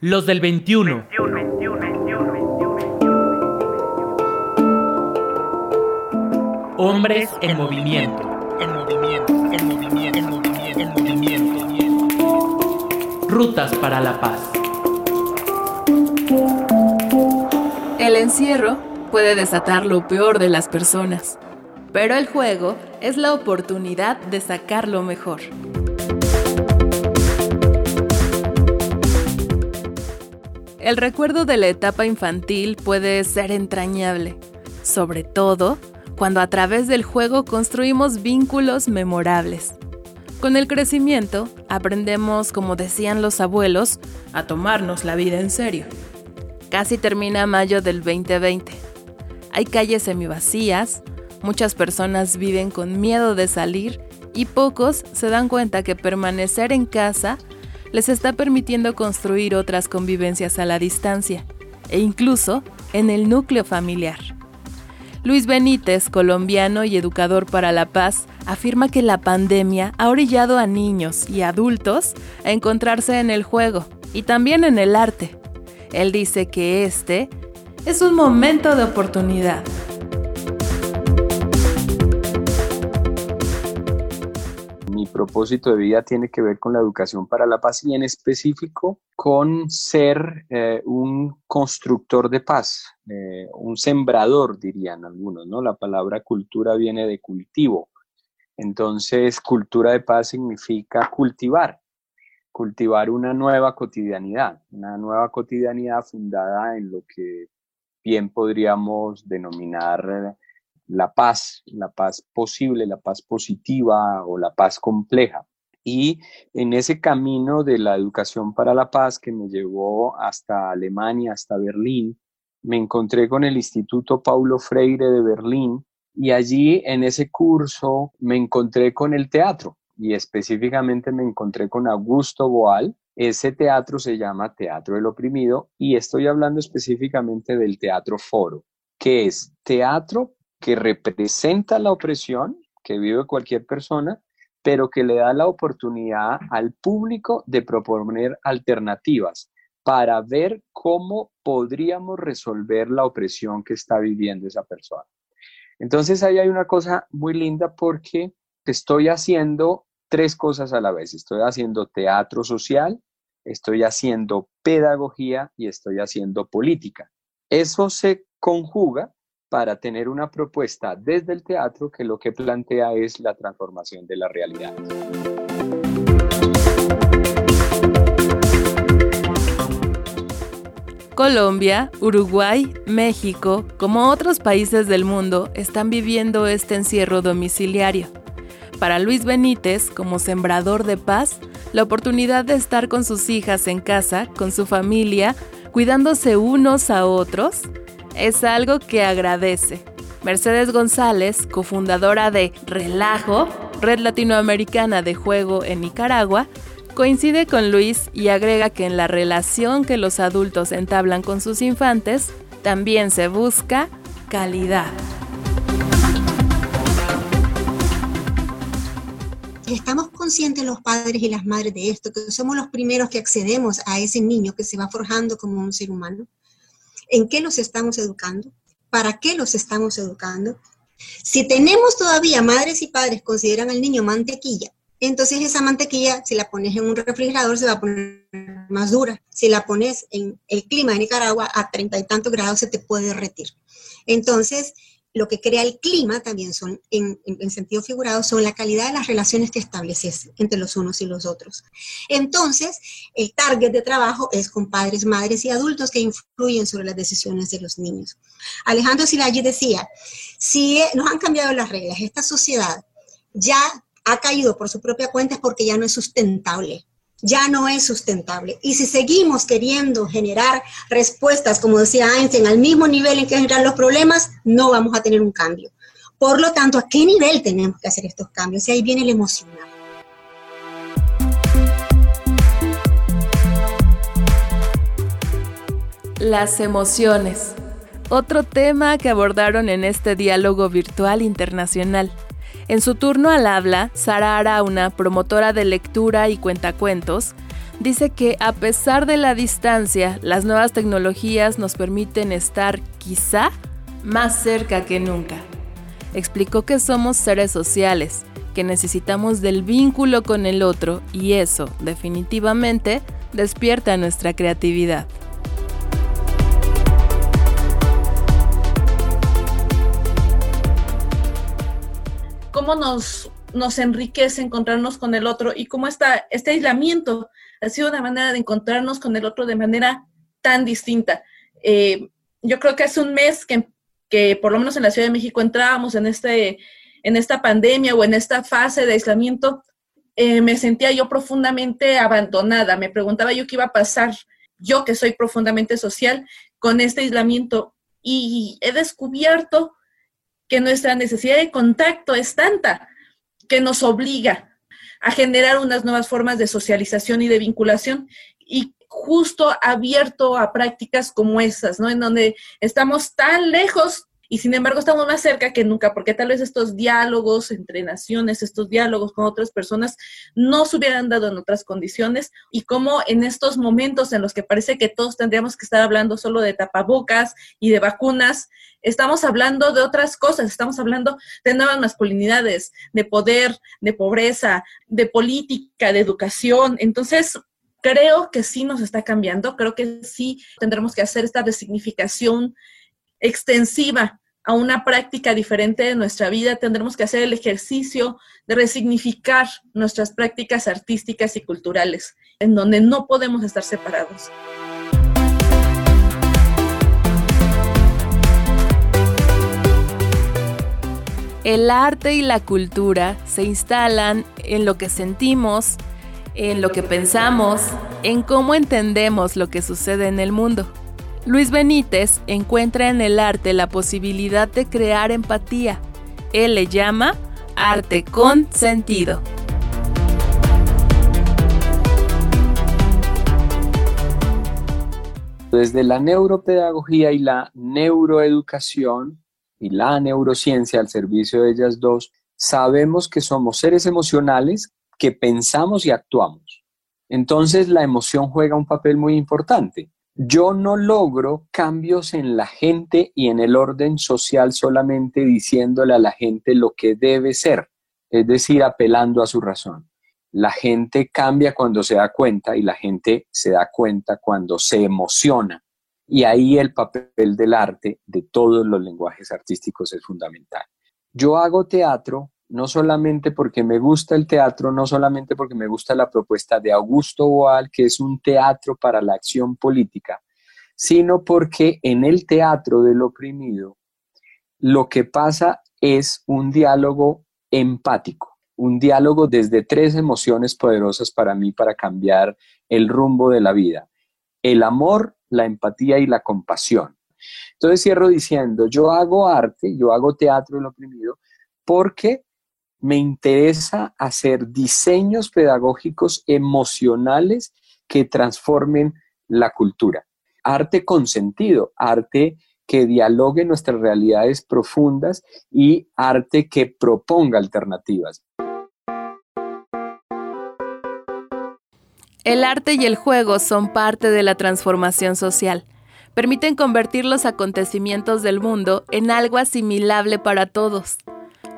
Los del 21. Hombres en movimiento. En movimiento, en movimiento, en movimiento, en movimiento. Rutas para la paz. El encierro puede desatar lo peor de las personas, pero el juego es la oportunidad de sacar lo mejor. El recuerdo de la etapa infantil puede ser entrañable, sobre todo cuando a través del juego construimos vínculos memorables. Con el crecimiento, aprendemos, como decían los abuelos, a tomarnos la vida en serio. Casi termina mayo del 2020. Hay calles semivacías, muchas personas viven con miedo de salir y pocos se dan cuenta que permanecer en casa les está permitiendo construir otras convivencias a la distancia e incluso en el núcleo familiar. Luis Benítez, colombiano y educador para la paz, afirma que la pandemia ha orillado a niños y adultos a encontrarse en el juego y también en el arte. Él dice que este es un momento de oportunidad propósito de vida tiene que ver con la educación para la paz y en específico con ser eh, un constructor de paz, eh, un sembrador, dirían algunos, ¿no? La palabra cultura viene de cultivo. Entonces, cultura de paz significa cultivar, cultivar una nueva cotidianidad, una nueva cotidianidad fundada en lo que bien podríamos denominar la paz, la paz posible, la paz positiva o la paz compleja. Y en ese camino de la educación para la paz que me llevó hasta Alemania, hasta Berlín, me encontré con el Instituto Paulo Freire de Berlín y allí en ese curso me encontré con el teatro y específicamente me encontré con Augusto Boal. Ese teatro se llama Teatro del Oprimido y estoy hablando específicamente del teatro foro, que es teatro que representa la opresión que vive cualquier persona, pero que le da la oportunidad al público de proponer alternativas para ver cómo podríamos resolver la opresión que está viviendo esa persona. Entonces ahí hay una cosa muy linda porque estoy haciendo tres cosas a la vez. Estoy haciendo teatro social, estoy haciendo pedagogía y estoy haciendo política. Eso se conjuga para tener una propuesta desde el teatro que lo que plantea es la transformación de la realidad. Colombia, Uruguay, México, como otros países del mundo, están viviendo este encierro domiciliario. Para Luis Benítez, como sembrador de paz, la oportunidad de estar con sus hijas en casa, con su familia, cuidándose unos a otros, es algo que agradece. Mercedes González, cofundadora de Relajo, Red Latinoamericana de Juego en Nicaragua, coincide con Luis y agrega que en la relación que los adultos entablan con sus infantes, también se busca calidad. Estamos conscientes los padres y las madres de esto, que somos los primeros que accedemos a ese niño que se va forjando como un ser humano en qué los estamos educando, para qué los estamos educando. Si tenemos todavía madres y padres consideran al niño mantequilla, entonces esa mantequilla, si la pones en un refrigerador, se va a poner más dura. Si la pones en el clima de Nicaragua a treinta y tantos grados, se te puede derretir. Entonces, lo que crea el clima también son, en, sentido figurado, son la calidad de las relaciones que estableces entre los unos y los otros. Entonces, el target de trabajo es con padres, madres y adultos que influyen sobre las decisiones de los niños. Alejandro Silagi decía, si nos han cambiado las reglas, esta sociedad ya ha caído por su propia cuenta es porque ya no es sustentable ya no es sustentable. Y si seguimos queriendo generar respuestas, como decía Einstein, al mismo nivel en que generan los problemas, no vamos a tener un cambio. Por lo tanto, ¿a qué nivel tenemos que hacer estos cambios? Y ahí viene el emocional. Las emociones. Otro tema que abordaron en este diálogo virtual internacional. En su turno al habla, Sara Arauna, promotora de lectura y cuentacuentos, dice que a pesar de la distancia, las nuevas tecnologías nos permiten estar quizá más cerca que nunca. Explicó que somos seres sociales, que necesitamos del vínculo con el otro y eso definitivamente despierta nuestra creatividad. ¿Cómo nos, nos enriquece encontrarnos con el otro y cómo está este aislamiento ha sido una manera de encontrarnos con el otro de manera tan distinta? Eh, yo creo que hace un mes que, que por lo menos en la Ciudad de México entrábamos en este en esta pandemia o en esta fase de aislamiento, eh, me sentía yo profundamente abandonada. Me preguntaba yo qué iba a pasar, yo que soy profundamente social, con este aislamiento. Y he descubierto que nuestra necesidad de contacto es tanta que nos obliga a generar unas nuevas formas de socialización y de vinculación y justo abierto a prácticas como esas, ¿no? En donde estamos tan lejos y sin embargo estamos más cerca que nunca, porque tal vez estos diálogos entre naciones, estos diálogos con otras personas, no se hubieran dado en otras condiciones y como en estos momentos en los que parece que todos tendríamos que estar hablando solo de tapabocas y de vacunas, estamos hablando de otras cosas, estamos hablando de nuevas masculinidades, de poder, de pobreza, de política, de educación. Entonces, creo que sí nos está cambiando, creo que sí tendremos que hacer esta resignificación extensiva a una práctica diferente de nuestra vida, tendremos que hacer el ejercicio de resignificar nuestras prácticas artísticas y culturales, en donde no podemos estar separados. El arte y la cultura se instalan en lo que sentimos, en lo que pensamos, en cómo entendemos lo que sucede en el mundo. Luis Benítez encuentra en el arte la posibilidad de crear empatía. Él le llama arte con sentido. Desde la neuropedagogía y la neuroeducación y la neurociencia al servicio de ellas dos, sabemos que somos seres emocionales que pensamos y actuamos. Entonces la emoción juega un papel muy importante yo no logro cambios en la gente y en el orden social solamente diciéndole a la gente lo que debe ser, es decir, apelando a su razón. La gente cambia cuando se da cuenta y la gente se da cuenta cuando se emociona. Y ahí el papel del arte, de todos los lenguajes artísticos, es fundamental. Yo hago teatro no solamente porque me gusta el teatro, no solamente porque me gusta la propuesta de Augusto Boal, que es un teatro para la acción política, sino porque en el teatro del oprimido lo que pasa es un diálogo empático, un diálogo desde tres emociones poderosas para mí para cambiar el rumbo de la vida. El amor, la empatía y la compasión. Entonces cierro diciendo, yo hago arte, yo hago teatro del oprimido porque me interesa hacer diseños pedagógicos emocionales que transformen la cultura. Arte con sentido, arte que dialogue nuestras realidades profundas y arte que proponga alternativas. El arte y el juego son parte de la transformación social. Permiten convertir los acontecimientos del mundo en algo asimilable para todos.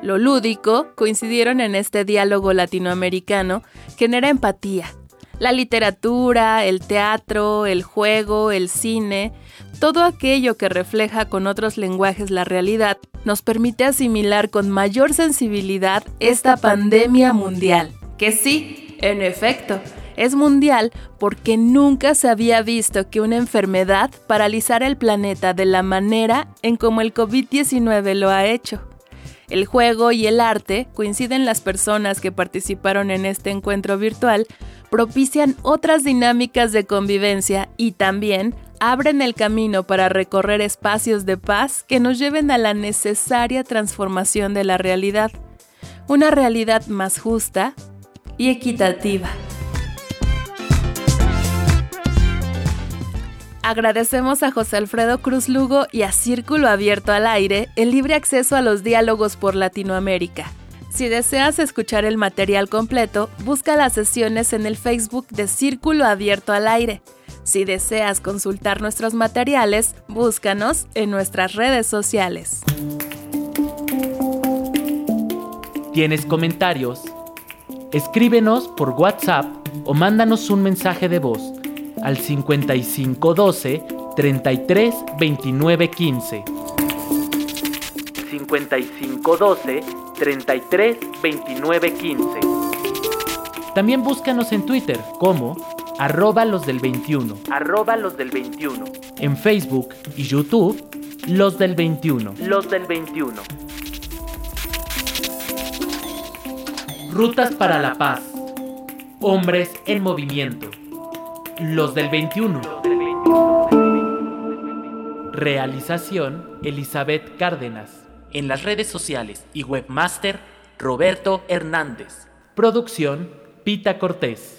Lo lúdico coincidieron en este diálogo latinoamericano, genera empatía. La literatura, el teatro, el juego, el cine, todo aquello que refleja con otros lenguajes la realidad, nos permite asimilar con mayor sensibilidad esta pandemia mundial. Que sí, en efecto, es mundial porque nunca se había visto que una enfermedad paralizara el planeta de la manera en como el COVID-19 lo ha hecho. El juego y el arte, coinciden las personas que participaron en este encuentro virtual, propician otras dinámicas de convivencia y también abren el camino para recorrer espacios de paz que nos lleven a la necesaria transformación de la realidad, una realidad más justa y equitativa. Agradecemos a José Alfredo Cruz Lugo y a Círculo Abierto al Aire el libre acceso a los diálogos por Latinoamérica. Si deseas escuchar el material completo, busca las sesiones en el Facebook de Círculo Abierto al Aire. Si deseas consultar nuestros materiales, búscanos en nuestras redes sociales. ¿Tienes comentarios? Escríbenos por WhatsApp o mándanos un mensaje de voz al 5512 33 29 15. 5512 33 29 15. También búscanos en Twitter como arroba los del 21. Arroba los del 21. En Facebook y YouTube, los del 21. Los del 21. Rutas para la paz. Hombres en movimiento. Los del 21. Realización Elizabeth Cárdenas. En las redes sociales y webmaster Roberto Hernández. Producción Pita Cortés.